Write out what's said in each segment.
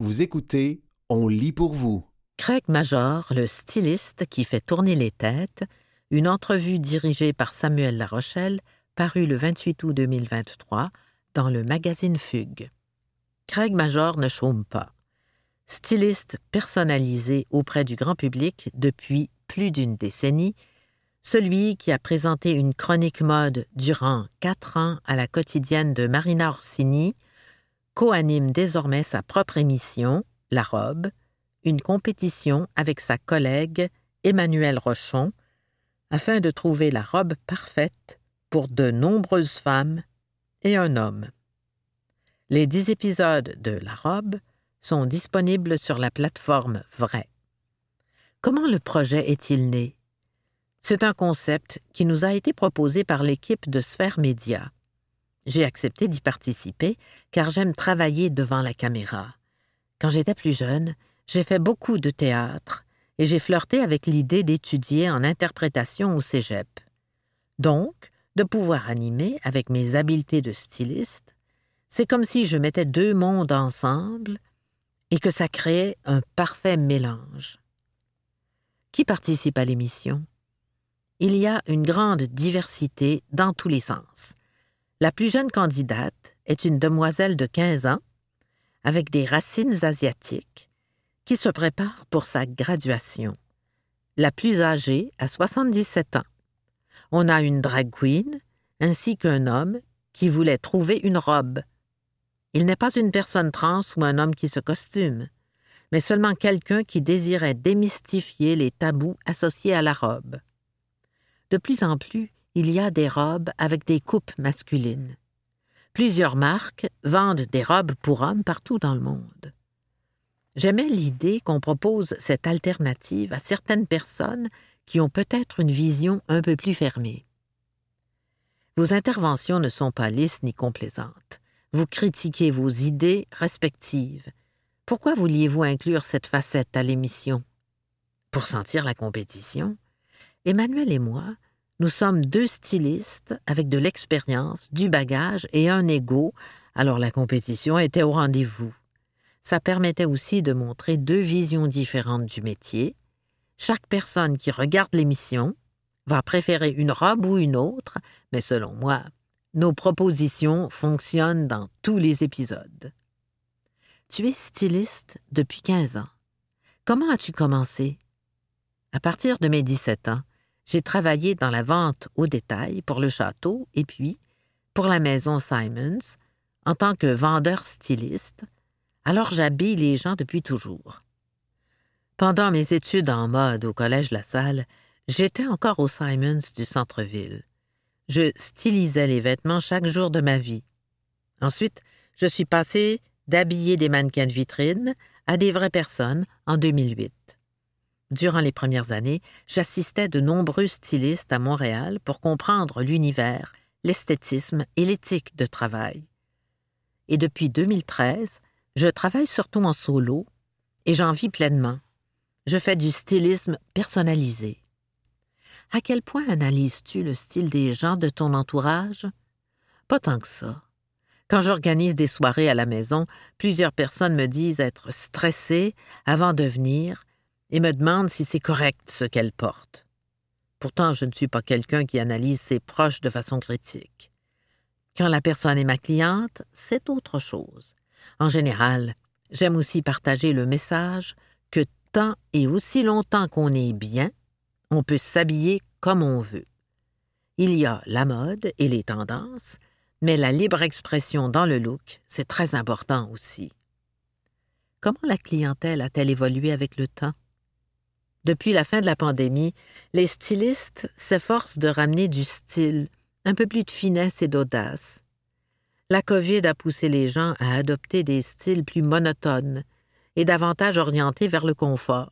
Vous écoutez On lit pour vous. Craig Major, le styliste qui fait tourner les têtes, une entrevue dirigée par Samuel Larochelle, parue le 28 août 2023 dans le magazine Fugue. Craig Major ne chôme pas. Styliste personnalisé auprès du grand public depuis plus d'une décennie, celui qui a présenté une chronique mode durant quatre ans à la quotidienne de Marina Orsini, co-anime désormais sa propre émission, La Robe, une compétition avec sa collègue Emmanuelle Rochon, afin de trouver la robe parfaite pour de nombreuses femmes et un homme. Les dix épisodes de La Robe sont disponibles sur la plateforme Vrai. Comment le projet est-il né? C'est un concept qui nous a été proposé par l'équipe de Sphère Média. J'ai accepté d'y participer car j'aime travailler devant la caméra. Quand j'étais plus jeune, j'ai fait beaucoup de théâtre et j'ai flirté avec l'idée d'étudier en interprétation au cégep. Donc, de pouvoir animer avec mes habiletés de styliste, c'est comme si je mettais deux mondes ensemble et que ça créait un parfait mélange. Qui participe à l'émission? Il y a une grande diversité dans tous les sens. La plus jeune candidate est une demoiselle de 15 ans, avec des racines asiatiques, qui se prépare pour sa graduation. La plus âgée a 77 ans. On a une drag queen, ainsi qu'un homme qui voulait trouver une robe. Il n'est pas une personne trans ou un homme qui se costume, mais seulement quelqu'un qui désirait démystifier les tabous associés à la robe. De plus en plus, il y a des robes avec des coupes masculines. Plusieurs marques vendent des robes pour hommes partout dans le monde. J'aimais l'idée qu'on propose cette alternative à certaines personnes qui ont peut-être une vision un peu plus fermée. Vos interventions ne sont pas lisses ni complaisantes. Vous critiquez vos idées respectives. Pourquoi vouliez-vous inclure cette facette à l'émission? Pour sentir la compétition? Emmanuel et moi nous sommes deux stylistes avec de l'expérience, du bagage et un ego, alors la compétition était au rendez-vous. Ça permettait aussi de montrer deux visions différentes du métier. Chaque personne qui regarde l'émission va préférer une robe ou une autre, mais selon moi, nos propositions fonctionnent dans tous les épisodes. Tu es styliste depuis 15 ans. Comment as-tu commencé? À partir de mes 17 ans, j'ai travaillé dans la vente au détail pour le château et puis pour la maison Simons en tant que vendeur styliste, alors j'habille les gens depuis toujours. Pendant mes études en mode au Collège La Salle, j'étais encore au Simons du centre-ville. Je stylisais les vêtements chaque jour de ma vie. Ensuite, je suis passé d'habiller des mannequins de vitrine à des vraies personnes en 2008. Durant les premières années, j'assistais de nombreux stylistes à Montréal pour comprendre l'univers, l'esthétisme et l'éthique de travail. Et depuis 2013, je travaille surtout en solo et j'en vis pleinement. Je fais du stylisme personnalisé. À quel point analyses-tu le style des gens de ton entourage? Pas tant que ça. Quand j'organise des soirées à la maison, plusieurs personnes me disent être stressées avant de venir et me demande si c'est correct ce qu'elle porte. Pourtant, je ne suis pas quelqu'un qui analyse ses proches de façon critique. Quand la personne est ma cliente, c'est autre chose. En général, j'aime aussi partager le message que tant et aussi longtemps qu'on est bien, on peut s'habiller comme on veut. Il y a la mode et les tendances, mais la libre expression dans le look, c'est très important aussi. Comment la clientèle a-t-elle évolué avec le temps? Depuis la fin de la pandémie, les stylistes s'efforcent de ramener du style, un peu plus de finesse et d'audace. La COVID a poussé les gens à adopter des styles plus monotones et davantage orientés vers le confort.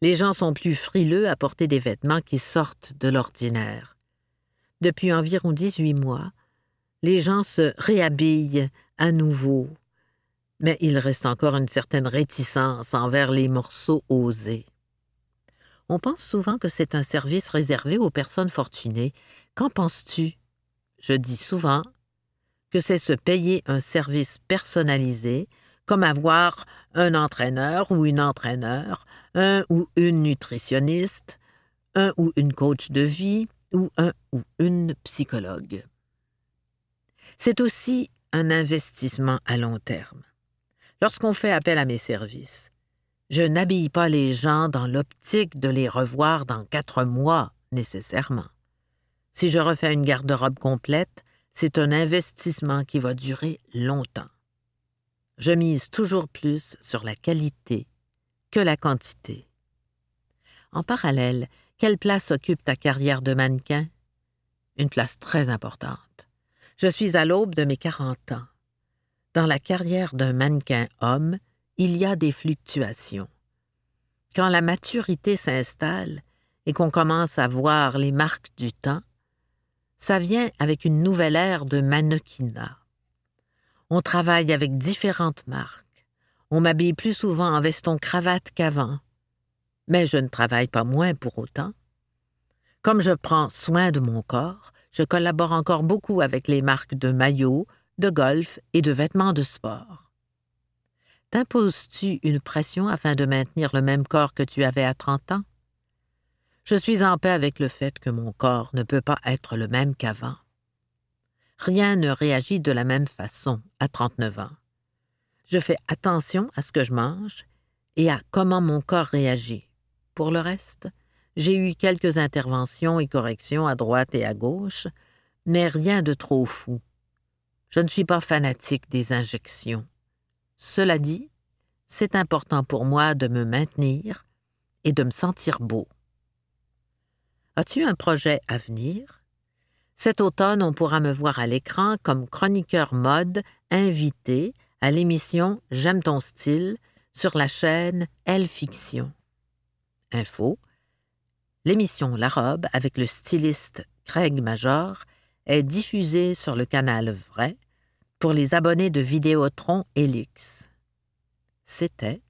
Les gens sont plus frileux à porter des vêtements qui sortent de l'ordinaire. Depuis environ 18 mois, les gens se réhabillent à nouveau, mais il reste encore une certaine réticence envers les morceaux osés. On pense souvent que c'est un service réservé aux personnes fortunées. Qu'en penses-tu? Je dis souvent que c'est se payer un service personnalisé comme avoir un entraîneur ou une entraîneur, un ou une nutritionniste, un ou une coach de vie ou un ou une psychologue. C'est aussi un investissement à long terme. Lorsqu'on fait appel à mes services, je n'habille pas les gens dans l'optique de les revoir dans quatre mois nécessairement. Si je refais une garde-robe complète, c'est un investissement qui va durer longtemps. Je mise toujours plus sur la qualité que la quantité. En parallèle, quelle place occupe ta carrière de mannequin? Une place très importante. Je suis à l'aube de mes quarante ans. Dans la carrière d'un mannequin homme, il y a des fluctuations. Quand la maturité s'installe et qu'on commence à voir les marques du temps, ça vient avec une nouvelle ère de mannequinat. On travaille avec différentes marques. On m'habille plus souvent en veston-cravate qu'avant. Mais je ne travaille pas moins pour autant. Comme je prends soin de mon corps, je collabore encore beaucoup avec les marques de maillots, de golf et de vêtements de sport. T'imposes-tu une pression afin de maintenir le même corps que tu avais à trente ans? Je suis en paix avec le fait que mon corps ne peut pas être le même qu'avant. Rien ne réagit de la même façon à trente-neuf ans. Je fais attention à ce que je mange et à comment mon corps réagit. Pour le reste, j'ai eu quelques interventions et corrections à droite et à gauche, mais rien de trop fou. Je ne suis pas fanatique des injections. Cela dit, c'est important pour moi de me maintenir et de me sentir beau. As-tu un projet à venir? Cet automne, on pourra me voir à l'écran comme chroniqueur mode invité à l'émission J'aime ton style sur la chaîne Elle Fiction. Info L'émission La Robe avec le styliste Craig Major est diffusée sur le canal Vrai pour les abonnés de Vidéotron Elix. C'était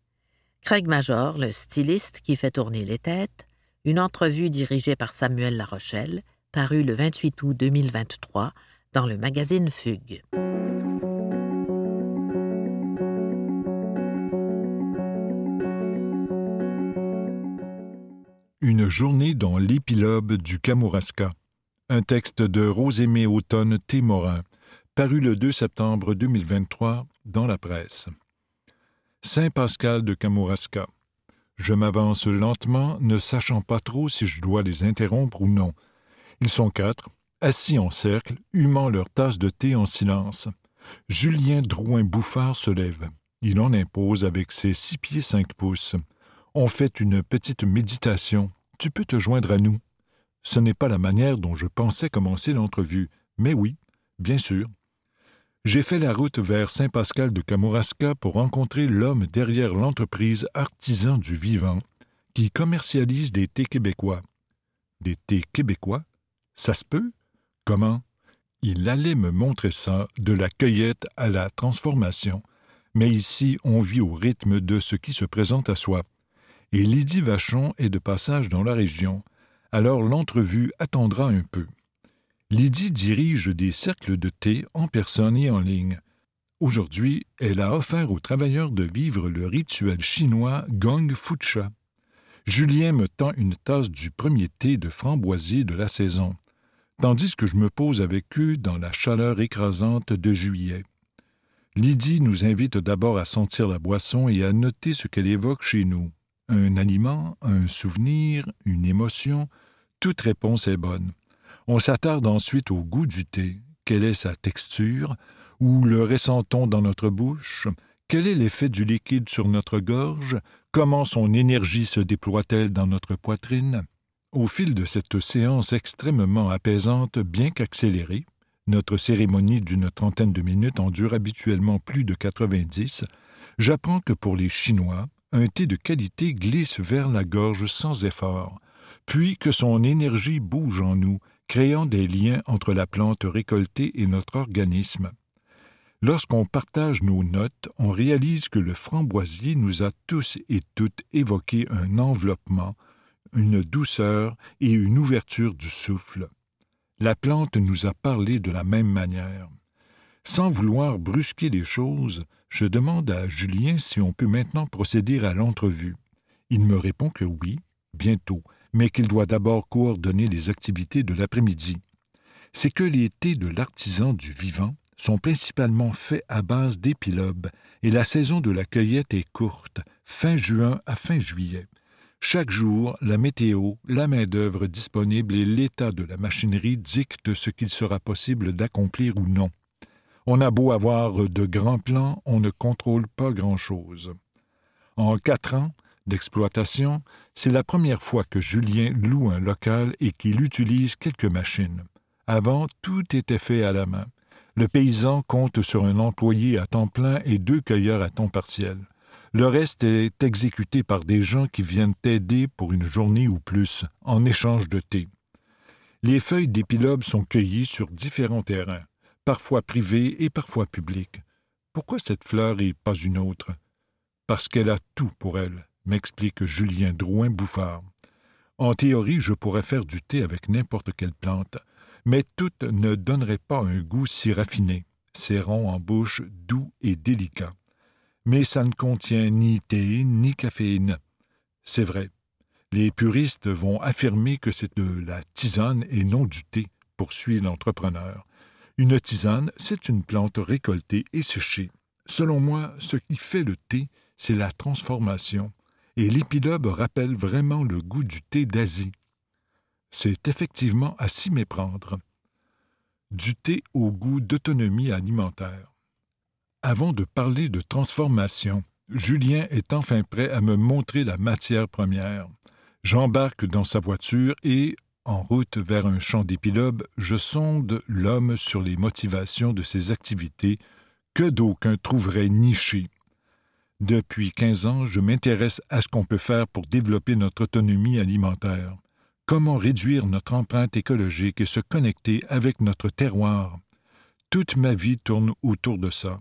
Craig Major, le styliste qui fait tourner les têtes, une entrevue dirigée par Samuel Larochelle, parue le 28 août 2023 dans le magazine Fugue. Une journée dans l'épilobe du Kamouraska. Un texte de Rosémée Automne Témorin, paru le 2 septembre 2023 dans la presse. Saint Pascal de Kamouraska. Je m'avance lentement, ne sachant pas trop si je dois les interrompre ou non. Ils sont quatre, assis en cercle, humant leur tasse de thé en silence. Julien Drouin-Bouffard se lève. Il en impose avec ses six pieds cinq pouces. On fait une petite méditation. Tu peux te joindre à nous. Ce n'est pas la manière dont je pensais commencer l'entrevue, mais oui, bien sûr. J'ai fait la route vers Saint-Pascal de Kamouraska pour rencontrer l'homme derrière l'entreprise Artisan du Vivant qui commercialise des thés québécois. Des thés québécois? Ça se peut? Comment? Il allait me montrer ça, de la cueillette à la transformation. Mais ici, on vit au rythme de ce qui se présente à soi. Et Lydie Vachon est de passage dans la région, alors l'entrevue attendra un peu. Lydie dirige des cercles de thé en personne et en ligne. Aujourd'hui, elle a offert aux travailleurs de vivre le rituel chinois Gong Fucha. Julien me tend une tasse du premier thé de framboisier de la saison, tandis que je me pose avec eux dans la chaleur écrasante de juillet. Lydie nous invite d'abord à sentir la boisson et à noter ce qu'elle évoque chez nous. Un aliment, un souvenir, une émotion, toute réponse est bonne. On s'attarde ensuite au goût du thé. Quelle est sa texture? Où le ressent-on dans notre bouche? Quel est l'effet du liquide sur notre gorge? Comment son énergie se déploie-t-elle dans notre poitrine? Au fil de cette séance extrêmement apaisante, bien qu'accélérée, notre cérémonie d'une trentaine de minutes en dure habituellement plus de 90, j'apprends que pour les Chinois, un thé de qualité glisse vers la gorge sans effort, puis que son énergie bouge en nous, créant des liens entre la plante récoltée et notre organisme. Lorsqu'on partage nos notes, on réalise que le framboisier nous a tous et toutes évoqué un enveloppement, une douceur et une ouverture du souffle. La plante nous a parlé de la même manière. Sans vouloir brusquer les choses, Je demande à Julien si on peut maintenant procéder à l'entrevue. Il me répond que oui, bientôt, mais qu'il doit d'abord coordonner les activités de l'après-midi. C'est que les thés de l'artisan du vivant sont principalement faits à base d'épilobes et la saison de la cueillette est courte, fin juin à fin juillet. Chaque jour, la météo, la main-d'œuvre disponible et l'état de la machinerie dictent ce qu'il sera possible d'accomplir ou non. On a beau avoir de grands plans, on ne contrôle pas grand-chose. En quatre ans d'exploitation, c'est la première fois que Julien loue un local et qu'il utilise quelques machines. Avant, tout était fait à la main. Le paysan compte sur un employé à temps plein et deux cueilleurs à temps partiel. Le reste est exécuté par des gens qui viennent t'aider pour une journée ou plus, en échange de thé. Les feuilles d'épilobe sont cueillies sur différents terrains, parfois privés et parfois publics. Pourquoi cette fleur et pas une autre? Parce qu'elle a tout pour elle, m'explique Julien Drouin-Bouffard. En théorie, je pourrais faire du thé avec n'importe quelle plante, mais toutes ne donneraient pas un goût si raffiné, c'est rond en bouche, doux et délicat mais ça ne contient ni thé ni caféine. C'est vrai. Les puristes vont affirmer que c'est de la tisane et non du thé, poursuit l'entrepreneur. Une tisane, c'est une plante récoltée et séchée. Selon moi, ce qui fait le thé, c'est la transformation, et l'épilobe rappelle vraiment le goût du thé d'Asie. C'est effectivement à s'y méprendre. Du thé au goût d'autonomie alimentaire. Avant de parler de transformation, Julien est enfin prêt à me montrer la matière première. J'embarque dans sa voiture et, en route vers un champ d'épilobe, je sonde l'homme sur les motivations de ses activités que d'aucuns trouveraient nichées. Depuis quinze ans, je m'intéresse à ce qu'on peut faire pour développer notre autonomie alimentaire. Comment réduire notre empreinte écologique et se connecter avec notre terroir? Toute ma vie tourne autour de ça.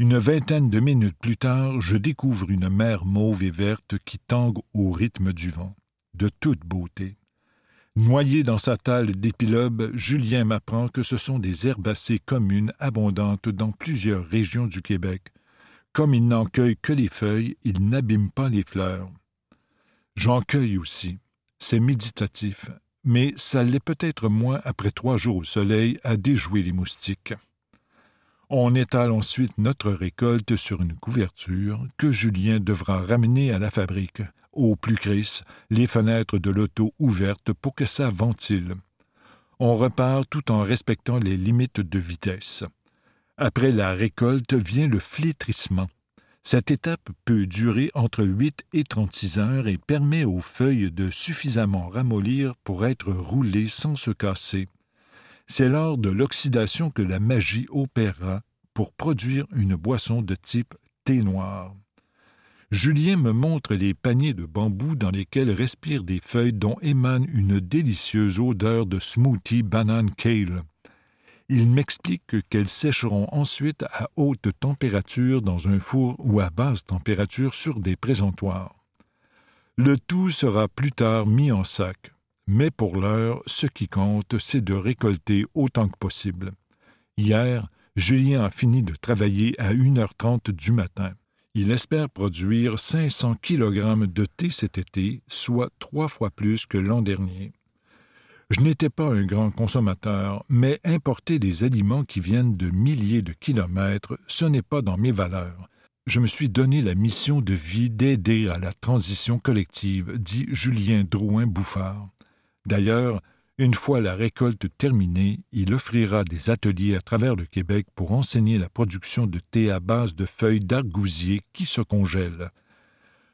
Une vingtaine de minutes plus tard, je découvre une mer mauve et verte qui tangue au rythme du vent, de toute beauté. Noyé dans sa talle d'épilobe, Julien m'apprend que ce sont des herbacées communes abondantes dans plusieurs régions du Québec. Comme il n'en cueille que les feuilles, il n'abîme pas les fleurs. J'en cueille aussi. C'est méditatif, mais ça l'est peut-être moins après trois jours au soleil à déjouer les moustiques. On étale ensuite notre récolte sur une couverture que Julien devra ramener à la fabrique, au plus cris, les fenêtres de l'auto ouvertes pour que ça ventile. On repart tout en respectant les limites de vitesse. Après la récolte vient le flétrissement. Cette étape peut durer entre 8 et 36 heures et permet aux feuilles de suffisamment ramollir pour être roulées sans se casser. C'est lors de l'oxydation que la magie opérera pour produire une boisson de type thé noir. Julien me montre les paniers de bambou dans lesquels respirent des feuilles dont émane une délicieuse odeur de smoothie banane kale. Il m'explique qu'elles sécheront ensuite à haute température dans un four ou à basse température sur des présentoirs. Le tout sera plus tard mis en sac. Mais pour l'heure, ce qui compte, c'est de récolter autant que possible. Hier, Julien a fini de travailler à 1h30 du matin. Il espère produire 500 kg de thé cet été, soit trois fois plus que l'an dernier. Je n'étais pas un grand consommateur, mais importer des aliments qui viennent de milliers de kilomètres, ce n'est pas dans mes valeurs. Je me suis donné la mission de vie d'aider à la transition collective, dit Julien Drouin-Bouffard. D'ailleurs, une fois la récolte terminée, il offrira des ateliers à travers le Québec pour enseigner la production de thé à base de feuilles d'argousier qui se congèlent.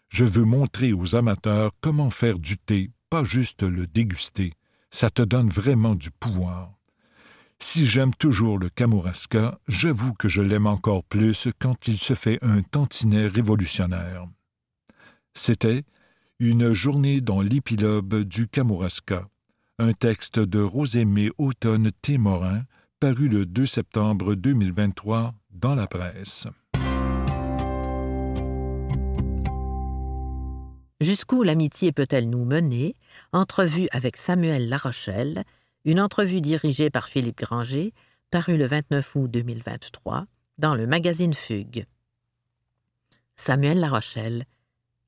Je veux montrer aux amateurs comment faire du thé, pas juste le déguster. Ça te donne vraiment du pouvoir. Si j'aime toujours le Kamouraska, j'avoue que je l'aime encore plus quand il se fait un tantinet révolutionnaire. C'était une journée dans l'épilobe du Kamouraska, un texte de Rosémée Automne Témorin, paru le 2 septembre 2023 dans la presse. Jusqu'où l'amitié peut-elle nous mener? Entrevue avec Samuel Larochelle, une entrevue dirigée par Philippe Granger, parue le 29 août 2023 dans le magazine Fugue. Samuel Larochelle,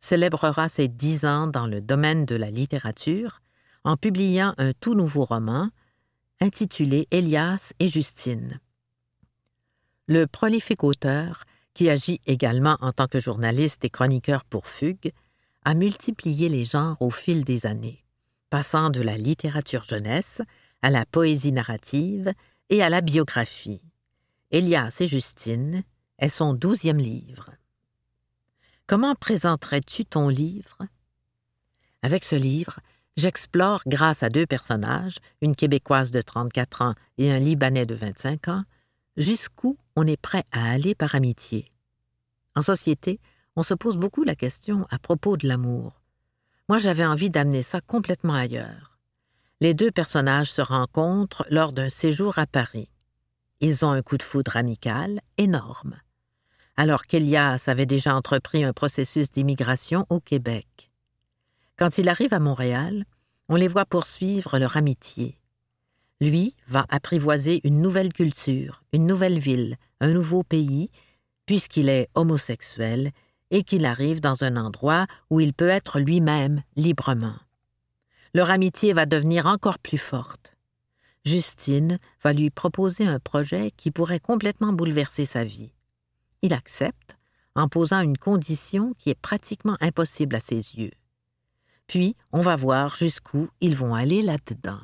célébrera ses dix ans dans le domaine de la littérature en publiant un tout nouveau roman intitulé Elias et Justine. Le prolifique auteur, qui agit également en tant que journaliste et chroniqueur pour Fugue, a multiplié les genres au fil des années, passant de la littérature jeunesse à la poésie narrative et à la biographie. Elias et Justine est son douzième livre. Comment présenterais-tu ton livre? Avec ce livre, j'explore, grâce à deux personnages, une Québécoise de 34 ans et un Libanais de 25 ans, jusqu'où on est prêt à aller par amitié. En société, on se pose beaucoup la question à propos de l'amour. Moi, j'avais envie d'amener ça complètement ailleurs. Les deux personnages se rencontrent lors d'un séjour à Paris. Ils ont un coup de foudre amical énorme. Alors qu'Elias avait déjà entrepris un processus d'immigration au Québec. Quand il arrive à Montréal, on les voit poursuivre leur amitié. Lui va apprivoiser une nouvelle culture, une nouvelle ville, un nouveau pays, puisqu'il est homosexuel et qu'il arrive dans un endroit où il peut être lui-même librement. Leur amitié va devenir encore plus forte. Justine va lui proposer un projet qui pourrait complètement bouleverser sa vie. Il accepte en posant une condition qui est pratiquement impossible à ses yeux. Puis on va voir jusqu'où ils vont aller là-dedans.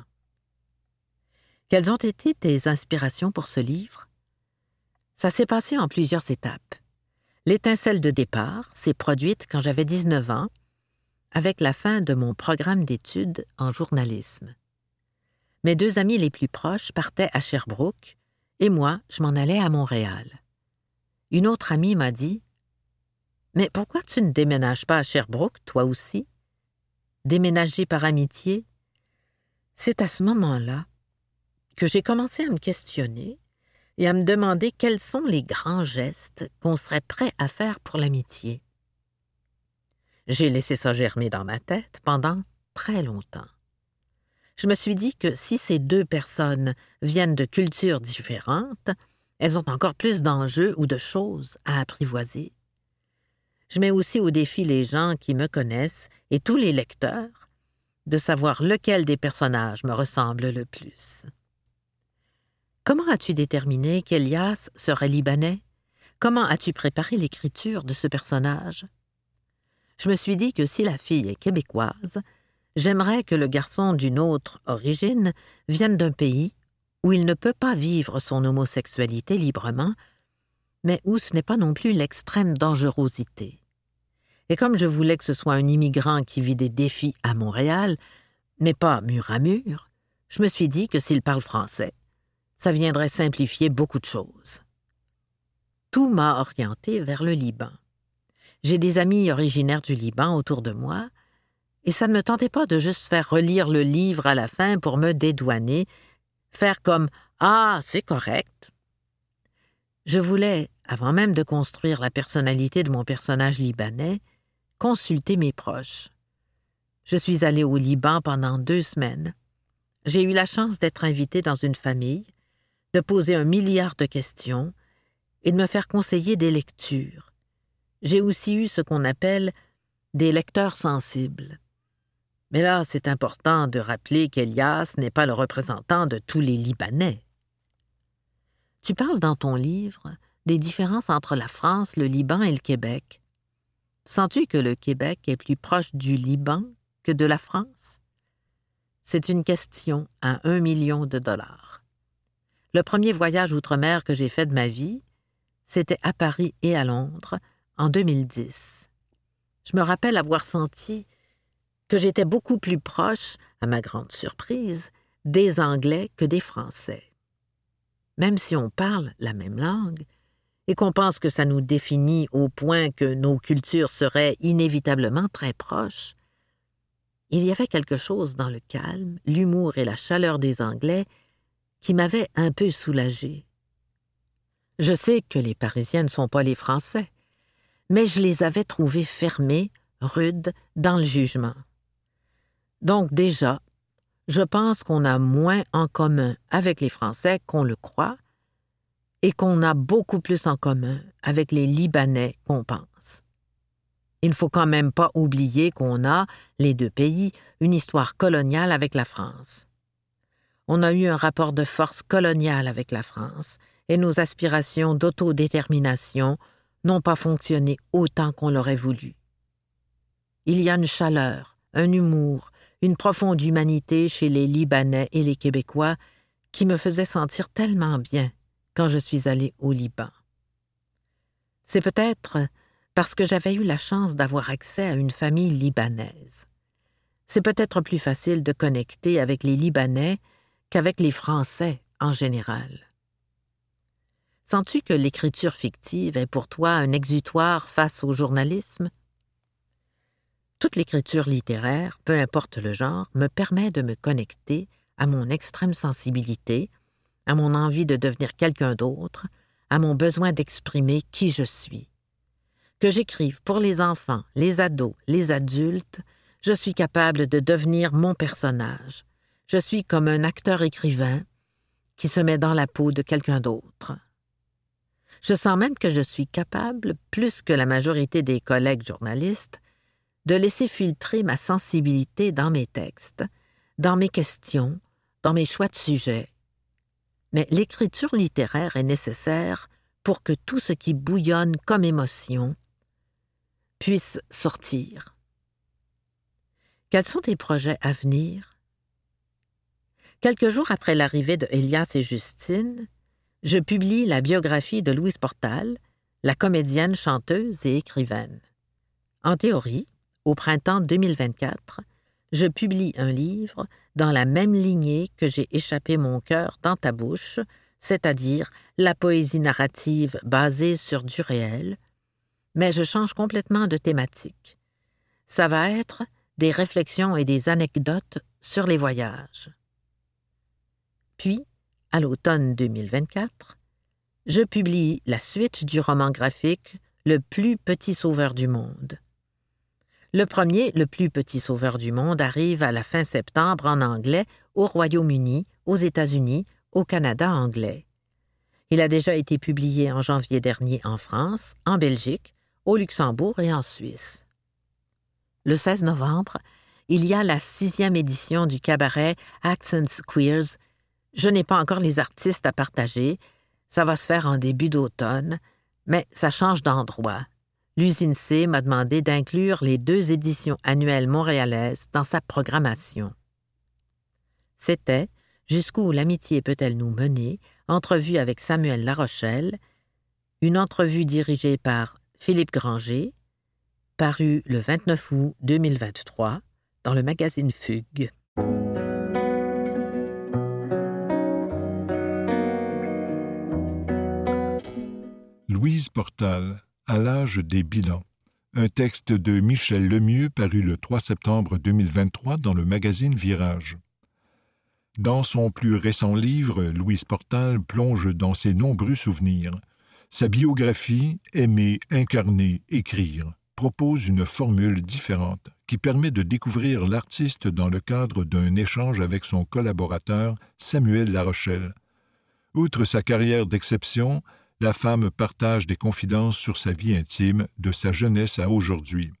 Quelles ont été tes inspirations pour ce livre? Ça s'est passé en plusieurs étapes. L'étincelle de départ s'est produite quand j'avais 19 ans, avec la fin de mon programme d'études en journalisme. Mes deux amis les plus proches partaient à Sherbrooke et moi, je m'en allais à Montréal. Une autre amie m'a dit Mais pourquoi tu ne déménages pas à Sherbrooke, toi aussi? Déménager par amitié C'est à ce moment-là que j'ai commencé à me questionner et à me demander quels sont les grands gestes qu'on serait prêt à faire pour l'amitié. J'ai laissé ça germer dans ma tête pendant très longtemps. Je me suis dit que si ces deux personnes viennent de cultures différentes, elles ont encore plus d'enjeux ou de choses à apprivoiser. Je mets aussi au défi les gens qui me connaissent et tous les lecteurs de savoir lequel des personnages me ressemble le plus. Comment as-tu déterminé qu'Elias serait libanais? Comment as-tu préparé l'écriture de ce personnage? Je me suis dit que si la fille est québécoise, j'aimerais que le garçon d'une autre origine vienne d'un pays où il ne peut pas vivre son homosexualité librement, mais où ce n'est pas non plus l'extrême dangerosité. Et comme je voulais que ce soit un immigrant qui vit des défis à Montréal, mais pas mur à mur, je me suis dit que s'il parle français, ça viendrait simplifier beaucoup de choses. Tout m'a orienté vers le Liban. J'ai des amis originaires du Liban autour de moi, et ça ne me tentait pas de juste faire relire le livre à la fin pour me dédouaner, faire comme Ah, c'est correct. Je voulais, avant même de construire la personnalité de mon personnage libanais, consulter mes proches. Je suis allé au Liban pendant deux semaines. J'ai eu la chance d'être invité dans une famille, de poser un milliard de questions et de me faire conseiller des lectures. J'ai aussi eu ce qu'on appelle des lecteurs sensibles. Mais là, c'est important de rappeler qu'Elias n'est pas le représentant de tous les Libanais. Tu parles dans ton livre des différences entre la France, le Liban et le Québec. Sens-tu que le Québec est plus proche du Liban que de la France? C'est une question à un million de dollars. Le premier voyage outre-mer que j'ai fait de ma vie, c'était à Paris et à Londres en 2010. Je me rappelle avoir senti que j'étais beaucoup plus proche, à ma grande surprise, des Anglais que des Français. Même si on parle la même langue, et qu'on pense que ça nous définit au point que nos cultures seraient inévitablement très proches, il y avait quelque chose dans le calme, l'humour et la chaleur des Anglais qui m'avait un peu soulagée. Je sais que les Parisiens ne sont pas les Français, mais je les avais trouvés fermés, rudes, dans le jugement. Donc déjà, je pense qu'on a moins en commun avec les Français qu'on le croit, et qu'on a beaucoup plus en commun avec les Libanais qu'on pense. Il ne faut quand même pas oublier qu'on a, les deux pays, une histoire coloniale avec la France. On a eu un rapport de force coloniale avec la France, et nos aspirations d'autodétermination n'ont pas fonctionné autant qu'on l'aurait voulu. Il y a une chaleur, un humour, une profonde humanité chez les Libanais et les Québécois qui me faisait sentir tellement bien quand je suis allé au Liban. C'est peut-être parce que j'avais eu la chance d'avoir accès à une famille libanaise. C'est peut-être plus facile de connecter avec les Libanais qu'avec les Français en général. Sens-tu que l'écriture fictive est pour toi un exutoire face au journalisme? Toute l'écriture littéraire, peu importe le genre, me permet de me connecter à mon extrême sensibilité, à mon envie de devenir quelqu'un d'autre, à mon besoin d'exprimer qui je suis. Que j'écrive pour les enfants, les ados, les adultes, je suis capable de devenir mon personnage. Je suis comme un acteur écrivain qui se met dans la peau de quelqu'un d'autre. Je sens même que je suis capable, plus que la majorité des collègues journalistes, de laisser filtrer ma sensibilité dans mes textes, dans mes questions, dans mes choix de sujets. Mais l'écriture littéraire est nécessaire pour que tout ce qui bouillonne comme émotion puisse sortir. Quels sont tes projets à venir? Quelques jours après l'arrivée de Elias et Justine, je publie la biographie de Louise Portal, la comédienne, chanteuse et écrivaine. En théorie, au printemps 2024, je publie un livre dans la même lignée que j'ai échappé mon cœur dans ta bouche, c'est-à-dire la poésie narrative basée sur du réel, mais je change complètement de thématique. Ça va être des réflexions et des anecdotes sur les voyages. Puis, à l'automne 2024, je publie la suite du roman graphique Le plus petit sauveur du monde. Le premier, Le plus petit sauveur du monde, arrive à la fin septembre en anglais au Royaume-Uni, aux États-Unis, au Canada anglais. Il a déjà été publié en janvier dernier en France, en Belgique, au Luxembourg et en Suisse. Le 16 novembre, il y a la sixième édition du cabaret Accents Queers je n'ai pas encore les artistes à partager. Ça va se faire en début d'automne, mais ça change d'endroit. L'usine C m'a demandé d'inclure les deux éditions annuelles montréalaises dans sa programmation. C'était Jusqu'où l'amitié peut-elle nous mener? Entrevue avec Samuel Larochelle, une entrevue dirigée par Philippe Granger, parue le 29 août 2023 dans le magazine Fugue. Portal, à l'âge des bilans. Un texte de Michel Lemieux paru le 3 septembre 2023 dans le magazine Virage. Dans son plus récent livre, Louise Portal plonge dans ses nombreux souvenirs. Sa biographie, Aimer, incarner, écrire, propose une formule différente qui permet de découvrir l'artiste dans le cadre d'un échange avec son collaborateur Samuel Larochelle. Outre sa carrière d'exception, la femme partage des confidences sur sa vie intime, de sa jeunesse à aujourd'hui.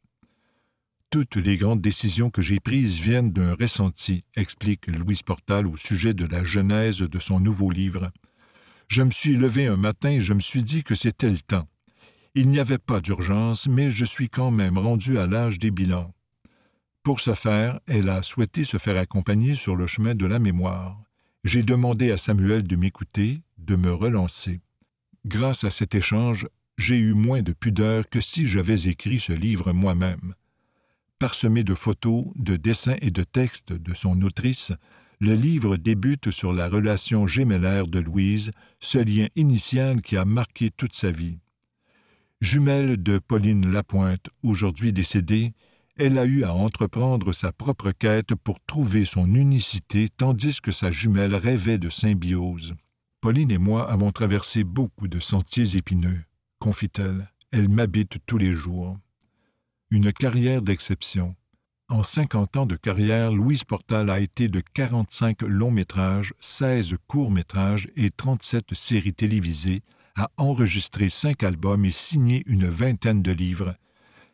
Toutes les grandes décisions que j'ai prises viennent d'un ressenti, explique Louise Portal au sujet de la genèse de son nouveau livre. Je me suis levé un matin et je me suis dit que c'était le temps. Il n'y avait pas d'urgence, mais je suis quand même rendu à l'âge des bilans. Pour ce faire, elle a souhaité se faire accompagner sur le chemin de la mémoire. J'ai demandé à Samuel de m'écouter, de me relancer. Grâce à cet échange, j'ai eu moins de pudeur que si j'avais écrit ce livre moi-même. Parsemé de photos, de dessins et de textes de son autrice, le livre débute sur la relation gémellaire de Louise, ce lien initial qui a marqué toute sa vie. Jumelle de Pauline Lapointe, aujourd'hui décédée, elle a eu à entreprendre sa propre quête pour trouver son unicité tandis que sa jumelle rêvait de symbiose. Pauline et moi avons traversé beaucoup de sentiers épineux, confie-t-elle. Elle, m'habite tous les jours. Une carrière d'exception. En cinquante ans de carrière, Louise Portal a été de quarante-cinq longs métrages, seize courts métrages et trente-sept séries télévisées, a enregistré cinq albums et signé une vingtaine de livres.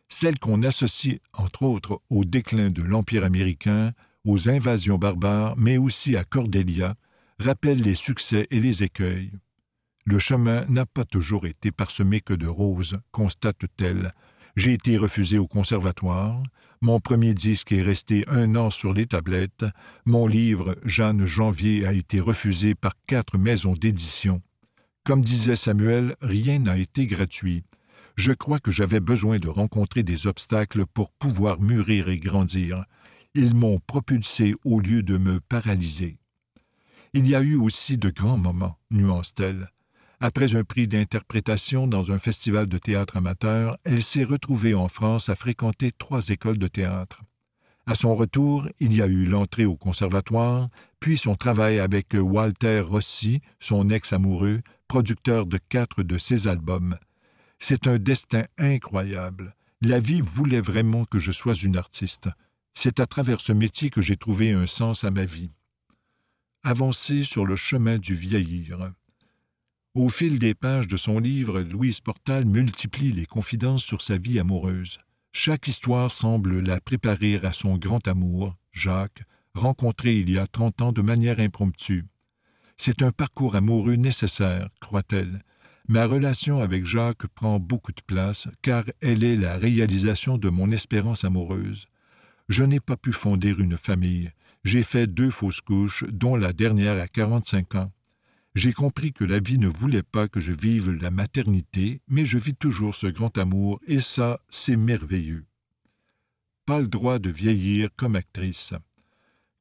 celle qu'on associe entre autres au déclin de l'Empire américain, aux invasions barbares, mais aussi à Cordélia, rappelle les succès et les écueils. Le chemin n'a pas toujours été parsemé que de roses, constate-t-elle. J'ai été refusé au conservatoire, mon premier disque est resté un an sur les tablettes, mon livre Jeanne Janvier a été refusé par quatre maisons d'édition. Comme disait Samuel, rien n'a été gratuit. Je crois que j'avais besoin de rencontrer des obstacles pour pouvoir mûrir et grandir. Ils m'ont propulsé au lieu de me paralyser. Il y a eu aussi de grands moments, nuance-t-elle. Après un prix d'interprétation dans un festival de théâtre amateur, elle s'est retrouvée en France à fréquenter trois écoles de théâtre. À son retour, il y a eu l'entrée au conservatoire, puis son travail avec Walter Rossi, son ex-amoureux, producteur de quatre de ses albums. C'est un destin incroyable. La vie voulait vraiment que je sois une artiste. C'est à travers ce métier que j'ai trouvé un sens à ma vie. Avancer sur le chemin du vieillir. Au fil des pages de son livre, Louise Portal multiplie les confidences sur sa vie amoureuse. Chaque histoire semble la préparer à son grand amour, Jacques, rencontré il y a trente ans de manière impromptue. C'est un parcours amoureux nécessaire, croit-elle, Ma relation avec Jacques prend beaucoup de place, car elle est la réalisation de mon espérance amoureuse. Je n'ai pas pu fonder une famille. J'ai fait deux fausses couches, dont la dernière à quarante-cinq ans. J'ai compris que la vie ne voulait pas que je vive la maternité, mais je vis toujours ce grand amour, et ça, c'est merveilleux. Pas le droit de vieillir comme actrice.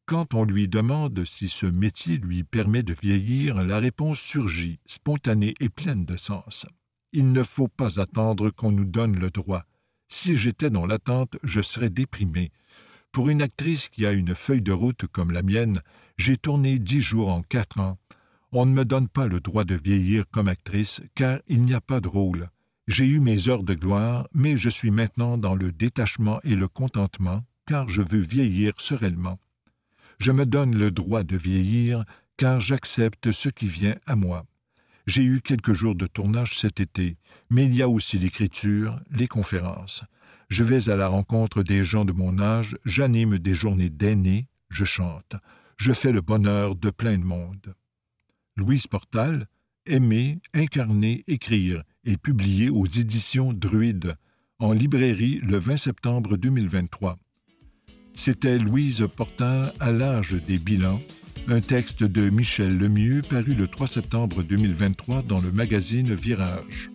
Quand on lui demande si ce métier lui permet de vieillir, la réponse surgit, spontanée et pleine de sens. Il ne faut pas attendre qu'on nous donne le droit. Si j'étais dans l'attente, je serais déprimé. Pour une actrice qui a une feuille de route comme la mienne, j'ai tourné dix jours en quatre ans. On ne me donne pas le droit de vieillir comme actrice, car il n'y a pas de rôle. J'ai eu mes heures de gloire, mais je suis maintenant dans le détachement et le contentement, car je veux vieillir sereinement je me donne le droit de vieillir, car j'accepte ce qui vient à moi. J'ai eu quelques jours de tournage cet été, mais il y a aussi l'écriture, les conférences. Je vais à la rencontre des gens de mon âge, j'anime des journées d'aînés, je chante, je fais le bonheur de plein de monde. Louise Portal, Aimer, incarner, écrire, est publié aux éditions Druide, en librairie le 20 septembre 2023. C'était Louise Portal à l'âge des bilans, un texte de Michel Lemieux paru le 3 septembre 2023 dans le magazine Virage.